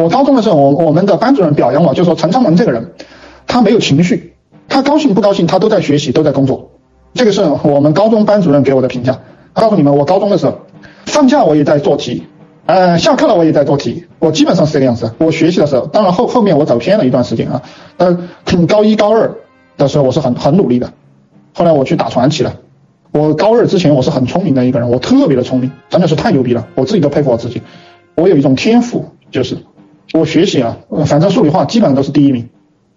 我高中的时候，我我们的班主任表扬我，就说陈昌文这个人，他没有情绪，他高兴不高兴他都在学习，都在工作。这个是我们高中班主任给我的评价。告诉你们，我高中的时候，放假我也在做题，呃，下课了我也在做题，我基本上是这个样子。我学习的时候，当然后后面我走偏了一段时间啊，呃，高一高二的时候我是很很努力的，后来我去打传奇了。我高二之前我是很聪明的一个人，我特别的聪明，真的是太牛逼了，我自己都佩服我自己。我有一种天赋，就是我学习啊，反正数理化基本上都是第一名。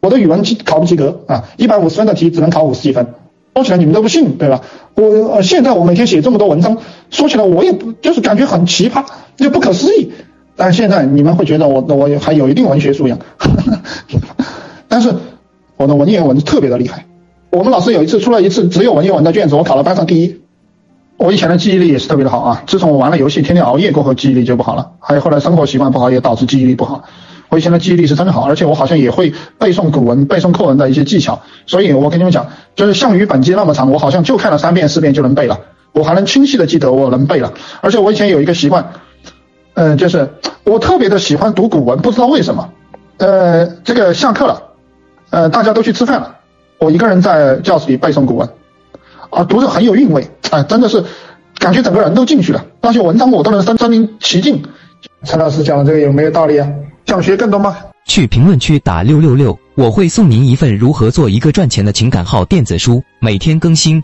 我的语文考不及格啊，一百五十分的题只能考五十几分。说起来你们都不信，对吧？我，现在我每天写这么多文章，说起来我也不就是感觉很奇葩，就不可思议。但现在你们会觉得我我还有一定文学素养，但是我的文言文特别的厉害。我们老师有一次出了一次只有文言文的卷子，我考了班上第一。我以前的记忆力也是特别的好啊，自从我玩了游戏，天天熬夜过后，记忆力就不好了。还有后来生活习惯不好，也导致记忆力不好。我以前的记忆力是真的好，而且我好像也会背诵古文、背诵课文的一些技巧。所以我跟你们讲，就是项羽本纪那么长，我好像就看了三遍四遍就能背了，我还能清晰的记得我能背了。而且我以前有一个习惯，嗯，就是我特别的喜欢读古文，不知道为什么。呃，这个下课了，呃，大家都去吃饭了，我一个人在教室里背诵古文，啊，读着很有韵味，哎，真的是感觉整个人都进去了，那些文章我都能身身临其境。陈老师讲的这个有没有道理啊？想学更多吗？去评论区打六六六，我会送您一份如何做一个赚钱的情感号电子书，每天更新。